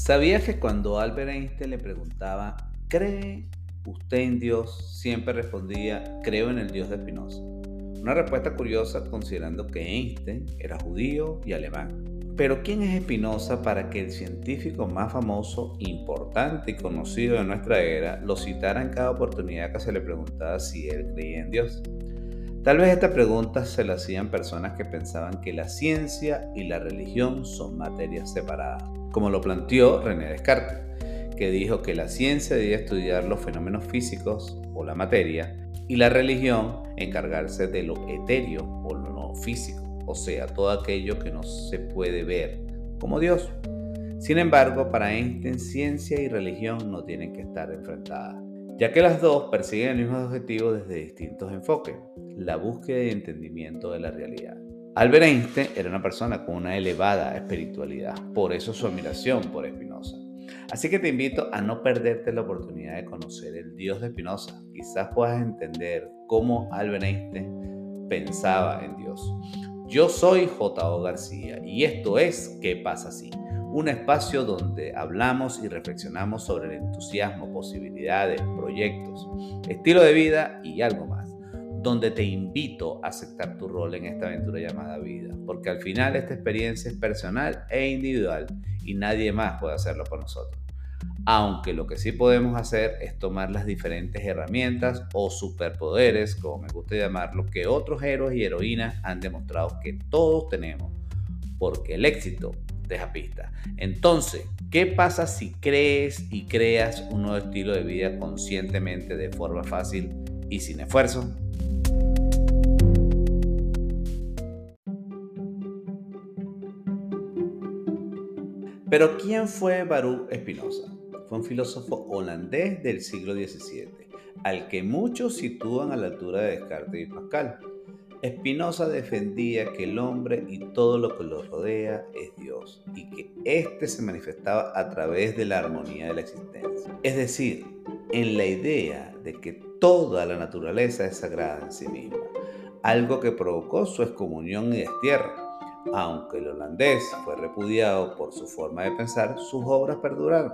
¿Sabías que cuando Albert Einstein le preguntaba, ¿cree usted en Dios? Siempre respondía, creo en el Dios de Spinoza. Una respuesta curiosa considerando que Einstein era judío y alemán. Pero ¿quién es Spinoza para que el científico más famoso, importante y conocido de nuestra era lo citara en cada oportunidad que se le preguntaba si él creía en Dios? Tal vez esta pregunta se la hacían personas que pensaban que la ciencia y la religión son materias separadas, como lo planteó René Descartes, que dijo que la ciencia debía estudiar los fenómenos físicos o la materia y la religión encargarse de lo etéreo o lo no físico, o sea, todo aquello que no se puede ver, como Dios. Sin embargo, para Einstein, ciencia y religión no tienen que estar enfrentadas ya que las dos persiguen el mismo objetivo desde distintos enfoques, la búsqueda y entendimiento de la realidad. Albert Einstein era una persona con una elevada espiritualidad, por eso su admiración por Spinoza. Así que te invito a no perderte la oportunidad de conocer el Dios de Spinoza. Quizás puedas entender cómo Albert Einstein pensaba en Dios. Yo soy J.O. García y esto es ¿Qué pasa así? un espacio donde hablamos y reflexionamos sobre el entusiasmo, posibilidades, proyectos, estilo de vida y algo más, donde te invito a aceptar tu rol en esta aventura llamada vida, porque al final esta experiencia es personal e individual y nadie más puede hacerlo por nosotros. Aunque lo que sí podemos hacer es tomar las diferentes herramientas o superpoderes, como me gusta llamarlo, que otros héroes y heroínas han demostrado que todos tenemos, porque el éxito deja pista. Entonces, ¿qué pasa si crees y creas un nuevo estilo de vida conscientemente de forma fácil y sin esfuerzo? Pero ¿quién fue Baruch Spinoza? Fue un filósofo holandés del siglo XVII, al que muchos sitúan a la altura de Descartes y Pascal. Spinoza defendía que el hombre y todo lo que lo rodea es Dios y que éste se manifestaba a través de la armonía de la existencia. Es decir, en la idea de que toda la naturaleza es sagrada en sí misma, algo que provocó su excomunión y destierro. Aunque el holandés fue repudiado por su forma de pensar, sus obras perduraron.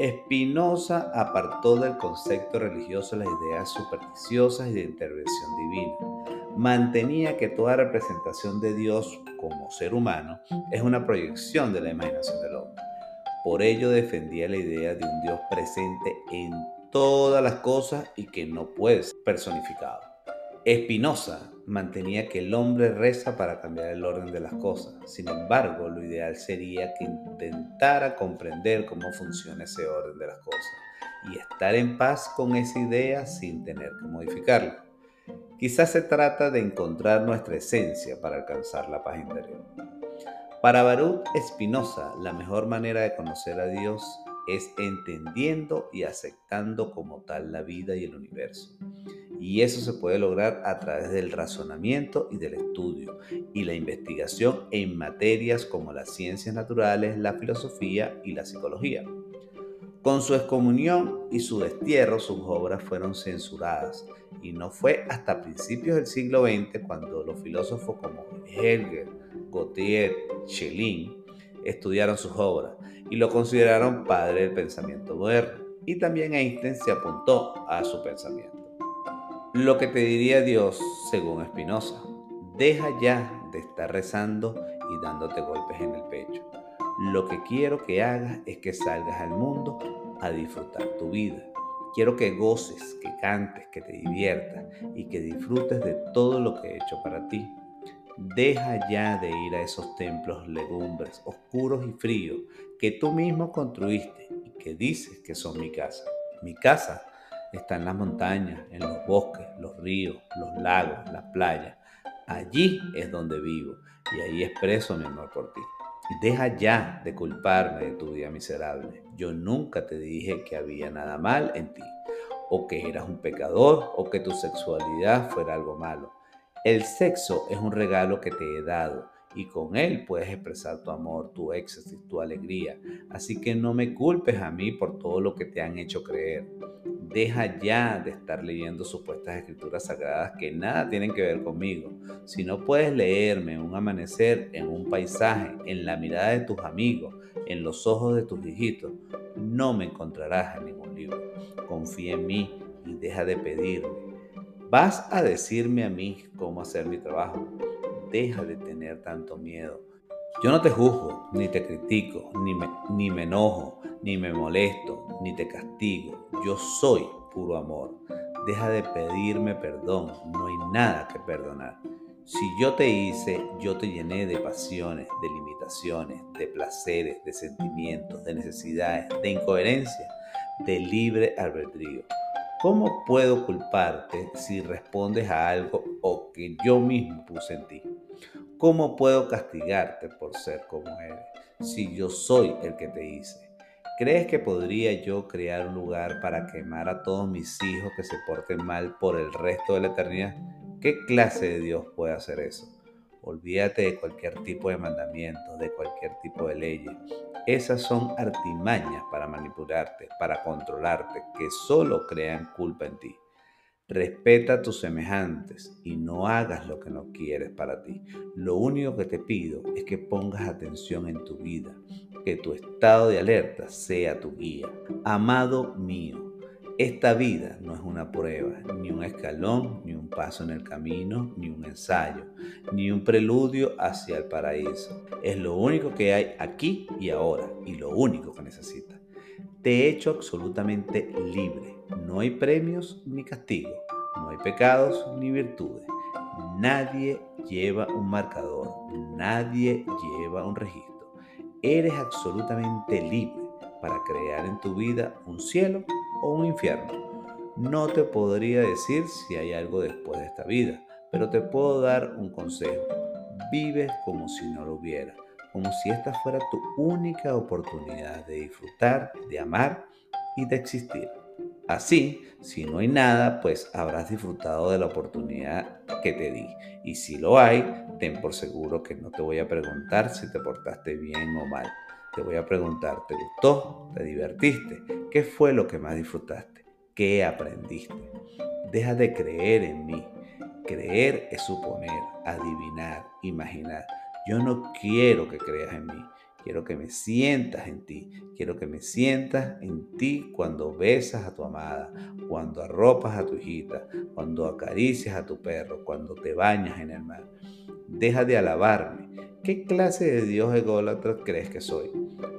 Spinoza apartó del concepto religioso las ideas supersticiosas y de intervención divina mantenía que toda representación de Dios como ser humano es una proyección de la imaginación del hombre. Por ello defendía la idea de un Dios presente en todas las cosas y que no puede ser personificado. Espinosa mantenía que el hombre reza para cambiar el orden de las cosas. Sin embargo, lo ideal sería que intentara comprender cómo funciona ese orden de las cosas y estar en paz con esa idea sin tener que modificarla. Quizás se trata de encontrar nuestra esencia para alcanzar la paz interior. Para Baruch Espinosa, la mejor manera de conocer a Dios es entendiendo y aceptando como tal la vida y el universo. Y eso se puede lograr a través del razonamiento y del estudio y la investigación en materias como las ciencias naturales, la filosofía y la psicología. Con su excomunión y su destierro, sus obras fueron censuradas, y no fue hasta principios del siglo XX cuando los filósofos como Hegel, Gautier, Schelling estudiaron sus obras y lo consideraron padre del pensamiento moderno. Y también Einstein se apuntó a su pensamiento. Lo que te diría Dios, según Spinoza, deja ya de estar rezando y dándote golpes en el pecho. Lo que quiero que hagas es que salgas al mundo a disfrutar tu vida. Quiero que goces, que cantes, que te diviertas y que disfrutes de todo lo que he hecho para ti. Deja ya de ir a esos templos legumbres, oscuros y fríos, que tú mismo construiste y que dices que son mi casa. Mi casa está en las montañas, en los bosques, los ríos, los lagos, las playas. Allí es donde vivo y ahí expreso mi amor por ti. Deja ya de culparme de tu vida miserable. Yo nunca te dije que había nada mal en ti, o que eras un pecador, o que tu sexualidad fuera algo malo. El sexo es un regalo que te he dado y con él puedes expresar tu amor, tu éxtasis, tu alegría. Así que no me culpes a mí por todo lo que te han hecho creer. Deja ya de estar leyendo supuestas escrituras sagradas que nada tienen que ver conmigo. Si no puedes leerme un amanecer, en un paisaje, en la mirada de tus amigos, en los ojos de tus hijitos, no me encontrarás en ningún libro. Confía en mí y deja de pedirme. ¿Vas a decirme a mí cómo hacer mi trabajo? Deja de tener tanto miedo. Yo no te juzgo, ni te critico, ni me, ni me enojo, ni me molesto, ni te castigo. Yo soy puro amor. Deja de pedirme perdón, no hay nada que perdonar. Si yo te hice, yo te llené de pasiones, de limitaciones, de placeres, de sentimientos, de necesidades, de incoherencia, de libre albedrío. ¿Cómo puedo culparte si respondes a algo o que yo mismo puse en ti? ¿Cómo puedo castigarte por ser como eres si yo soy el que te hice? ¿Crees que podría yo crear un lugar para quemar a todos mis hijos que se porten mal por el resto de la eternidad? ¿Qué clase de Dios puede hacer eso? Olvídate de cualquier tipo de mandamiento, de cualquier tipo de ley. Esas son artimañas para manipularte, para controlarte, que solo crean culpa en ti. Respeta a tus semejantes y no hagas lo que no quieres para ti. Lo único que te pido es que pongas atención en tu vida, que tu estado de alerta sea tu guía. Amado mío, esta vida no es una prueba, ni un escalón, ni un paso en el camino, ni un ensayo, ni un preludio hacia el paraíso. Es lo único que hay aquí y ahora, y lo único que necesitas. Te he hecho absolutamente libre. No hay premios ni castigos, no hay pecados ni virtudes. Nadie lleva un marcador, nadie lleva un registro. Eres absolutamente libre para crear en tu vida un cielo o un infierno. No te podría decir si hay algo después de esta vida, pero te puedo dar un consejo. Vive como si no lo hubiera, como si esta fuera tu única oportunidad de disfrutar, de amar y de existir. Así, si no hay nada, pues habrás disfrutado de la oportunidad que te di. Y si lo hay, ten por seguro que no te voy a preguntar si te portaste bien o mal te voy a preguntar, ¿te gustó? ¿Te divertiste? ¿Qué fue lo que más disfrutaste? ¿Qué aprendiste? Deja de creer en mí. Creer es suponer, adivinar, imaginar. Yo no quiero que creas en mí. Quiero que me sientas en ti. Quiero que me sientas en ti cuando besas a tu amada, cuando arropas a tu hijita, cuando acaricias a tu perro, cuando te bañas en el mar. Deja de alabarme. ¿Qué clase de Dios ególatra crees que soy?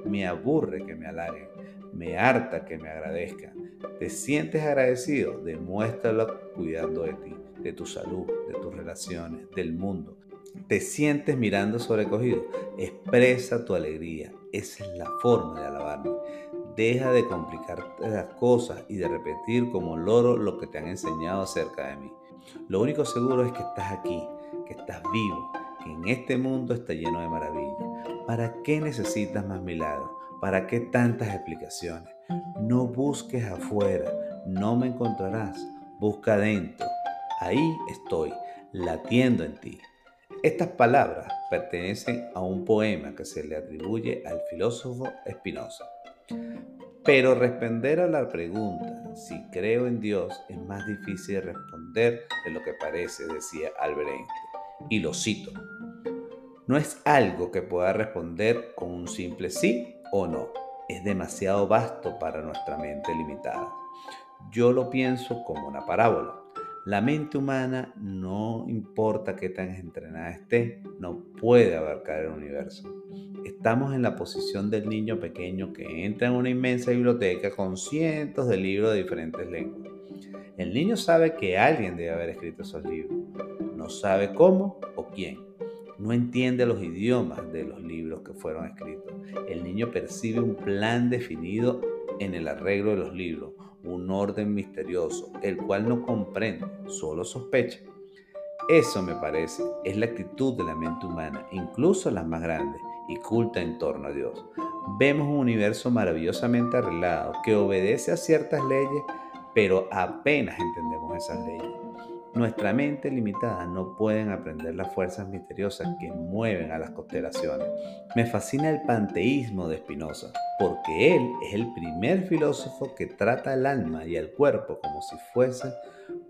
Me aburre que me halaguen, me harta que me agradezcan. ¿Te sientes agradecido? Demuéstralo cuidando de ti, de tu salud, de tus relaciones, del mundo. ¿Te sientes mirando sobrecogido? Expresa tu alegría. Esa es la forma de alabarme. Deja de complicarte las cosas y de repetir como loro lo que te han enseñado acerca de mí. Lo único seguro es que estás aquí, que estás vivo, que en este mundo está lleno de maravillas. ¿Para qué necesitas más milagros? ¿Para qué tantas explicaciones? No busques afuera, no me encontrarás. Busca adentro. Ahí estoy, latiendo en ti. Estas palabras pertenecen a un poema que se le atribuye al filósofo Spinoza. Pero responder a la pregunta si creo en Dios es más difícil responder de lo que parece, decía Albert. Y lo cito. No es algo que pueda responder con un simple sí o no. Es demasiado vasto para nuestra mente limitada. Yo lo pienso como una parábola la mente humana, no importa qué tan entrenada esté, no puede abarcar el universo. Estamos en la posición del niño pequeño que entra en una inmensa biblioteca con cientos de libros de diferentes lenguas. El niño sabe que alguien debe haber escrito esos libros. No sabe cómo o quién. No entiende los idiomas de los libros que fueron escritos. El niño percibe un plan definido en el arreglo de los libros, un orden misterioso, el cual no comprende, solo sospecha. Eso me parece, es la actitud de la mente humana, incluso las más grandes y culta en torno a Dios. Vemos un universo maravillosamente arreglado que obedece a ciertas leyes, pero apenas entendemos esas leyes. Nuestra mente limitada no pueden aprender las fuerzas misteriosas que mueven a las constelaciones. Me fascina el panteísmo de Spinoza, porque él es el primer filósofo que trata al alma y al cuerpo como si fuese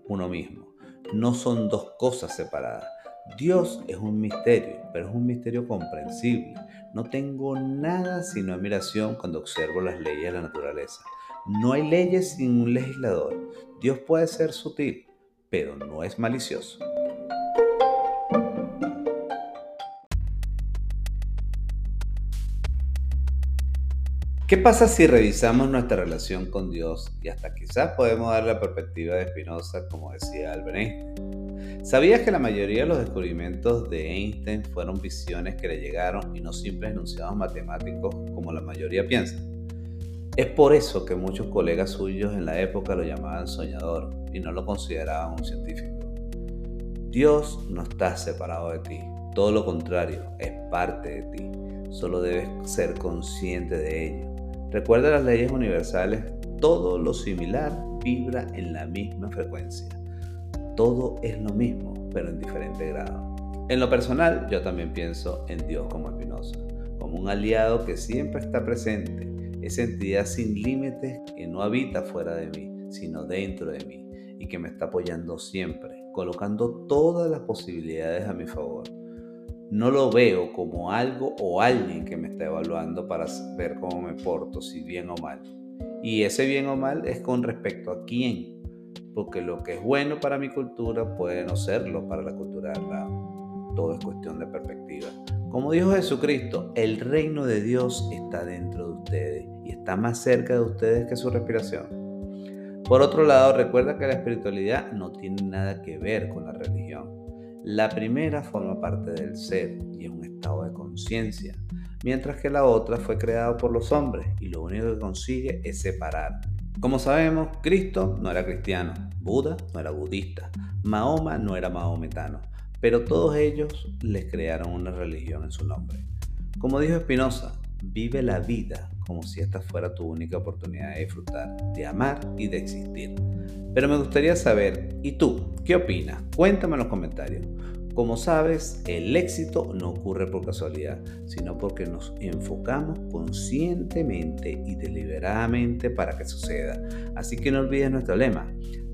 uno mismo. No son dos cosas separadas, Dios es un misterio, pero es un misterio comprensible. No tengo nada sino admiración cuando observo las leyes de la naturaleza. No hay leyes sin un legislador. Dios puede ser sutil, pero no es malicioso. ¿Qué pasa si revisamos nuestra relación con Dios y hasta quizás podemos dar la perspectiva de Spinoza, como decía Albert Einstein? ¿Sabías que la mayoría de los descubrimientos de Einstein fueron visiones que le llegaron y no simples enunciados matemáticos como la mayoría piensa? Es por eso que muchos colegas suyos en la época lo llamaban soñador y no lo consideraban un científico. Dios no está separado de ti, todo lo contrario, es parte de ti. Solo debes ser consciente de ello. Recuerda las leyes universales, todo lo similar vibra en la misma frecuencia. Todo es lo mismo, pero en diferente grado. En lo personal, yo también pienso en Dios como Espinosa, como un aliado que siempre está presente, esa entidad sin límites que no habita fuera de mí, sino dentro de mí, y que me está apoyando siempre, colocando todas las posibilidades a mi favor no lo veo como algo o alguien que me está evaluando para ver cómo me porto, si bien o mal. Y ese bien o mal es con respecto a quién, porque lo que es bueno para mi cultura puede no serlo para la cultura de lado. Todo es cuestión de perspectiva. Como dijo Jesucristo, el reino de Dios está dentro de ustedes y está más cerca de ustedes que su respiración. Por otro lado, recuerda que la espiritualidad no tiene nada que ver con la religión. La primera forma parte del ser y es un estado de conciencia, mientras que la otra fue creada por los hombres y lo único que consigue es separar. Como sabemos, Cristo no era cristiano, Buda no era budista, Mahoma no era mahometano, pero todos ellos les crearon una religión en su nombre. Como dijo Spinoza, vive la vida como si esta fuera tu única oportunidad de disfrutar, de amar y de existir. Pero me gustaría saber, ¿y tú? ¿Qué opinas? Cuéntame en los comentarios. Como sabes, el éxito no ocurre por casualidad, sino porque nos enfocamos conscientemente y deliberadamente para que suceda. Así que no olvides nuestro lema,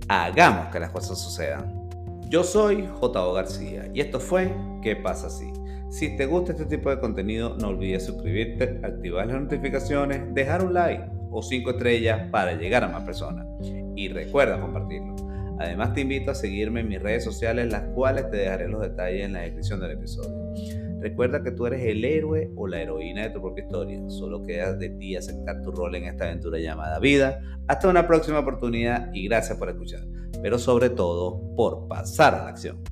hagamos que las cosas sucedan. Yo soy J.O. García y esto fue ¿Qué pasa si? Si te gusta este tipo de contenido, no olvides suscribirte, activar las notificaciones, dejar un like o 5 estrellas para llegar a más personas. Y recuerda compartirlo. Además te invito a seguirme en mis redes sociales, las cuales te dejaré los detalles en la descripción del episodio. Recuerda que tú eres el héroe o la heroína de tu propia historia. Solo queda de ti aceptar tu rol en esta aventura llamada vida. Hasta una próxima oportunidad y gracias por escuchar. Pero sobre todo por pasar a la acción.